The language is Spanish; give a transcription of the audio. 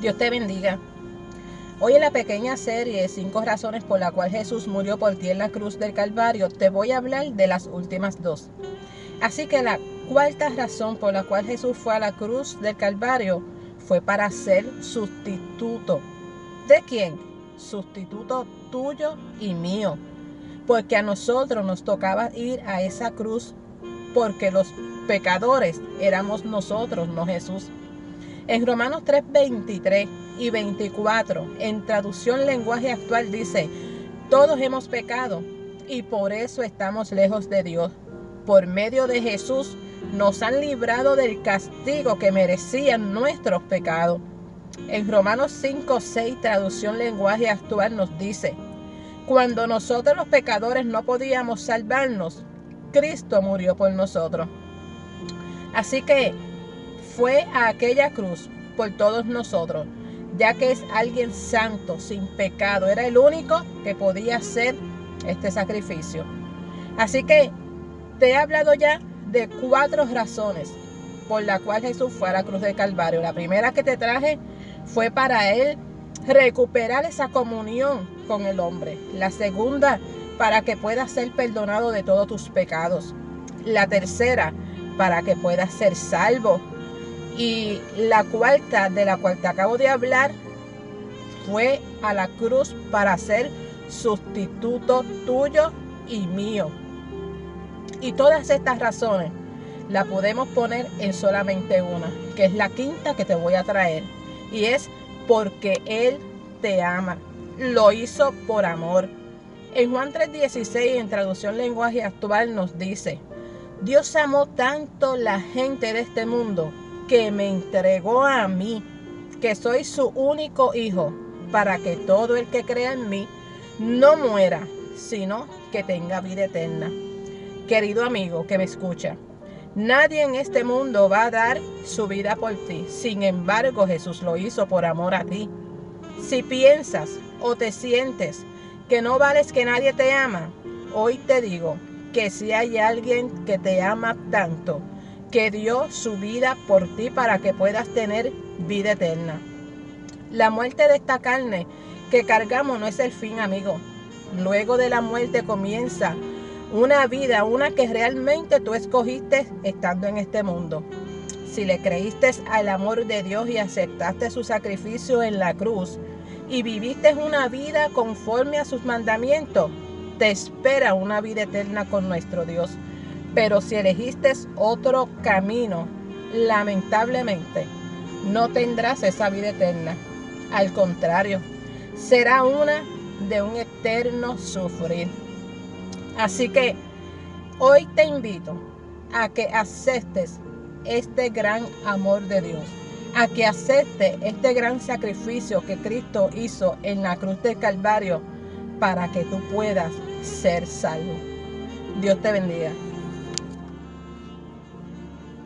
Dios te bendiga. Hoy en la pequeña serie Cinco razones por la cual Jesús murió por ti en la cruz del Calvario, te voy a hablar de las últimas dos. Así que la cuarta razón por la cual Jesús fue a la cruz del Calvario fue para ser sustituto. ¿De quién? Sustituto tuyo y mío. Porque a nosotros nos tocaba ir a esa cruz porque los pecadores éramos nosotros, no Jesús. En Romanos 3, 23 y 24, en traducción lenguaje actual dice, todos hemos pecado y por eso estamos lejos de Dios. Por medio de Jesús nos han librado del castigo que merecían nuestros pecados. En Romanos 5, 6, traducción lenguaje actual nos dice, cuando nosotros los pecadores no podíamos salvarnos, Cristo murió por nosotros. Así que fue a aquella cruz por todos nosotros, ya que es alguien santo, sin pecado. Era el único que podía hacer este sacrificio. Así que te he hablado ya de cuatro razones por la cual Jesús fue a la cruz del Calvario. La primera que te traje fue para él recuperar esa comunión con el hombre. La segunda, para que puedas ser perdonado de todos tus pecados. La tercera, para que puedas ser salvo. Y la cuarta, de la cual te acabo de hablar, fue a la cruz para ser sustituto tuyo y mío. Y todas estas razones las podemos poner en solamente una, que es la quinta que te voy a traer. Y es porque Él te ama. Lo hizo por amor. En Juan 3:16, en traducción lenguaje actual, nos dice, Dios amó tanto la gente de este mundo que me entregó a mí, que soy su único hijo, para que todo el que crea en mí no muera, sino que tenga vida eterna. Querido amigo que me escucha, nadie en este mundo va a dar su vida por ti. Sin embargo, Jesús lo hizo por amor a ti. Si piensas o te sientes que no vales que nadie te ama, hoy te digo, que si hay alguien que te ama tanto, que dio su vida por ti para que puedas tener vida eterna. La muerte de esta carne que cargamos no es el fin, amigo. Luego de la muerte comienza una vida, una que realmente tú escogiste estando en este mundo. Si le creíste al amor de Dios y aceptaste su sacrificio en la cruz y viviste una vida conforme a sus mandamientos, te espera una vida eterna con nuestro Dios. Pero si elegiste otro camino, lamentablemente, no tendrás esa vida eterna. Al contrario, será una de un eterno sufrir. Así que hoy te invito a que aceptes este gran amor de Dios, a que aceptes este gran sacrificio que Cristo hizo en la cruz del Calvario para que tú puedas ser salvo. Dios te bendiga.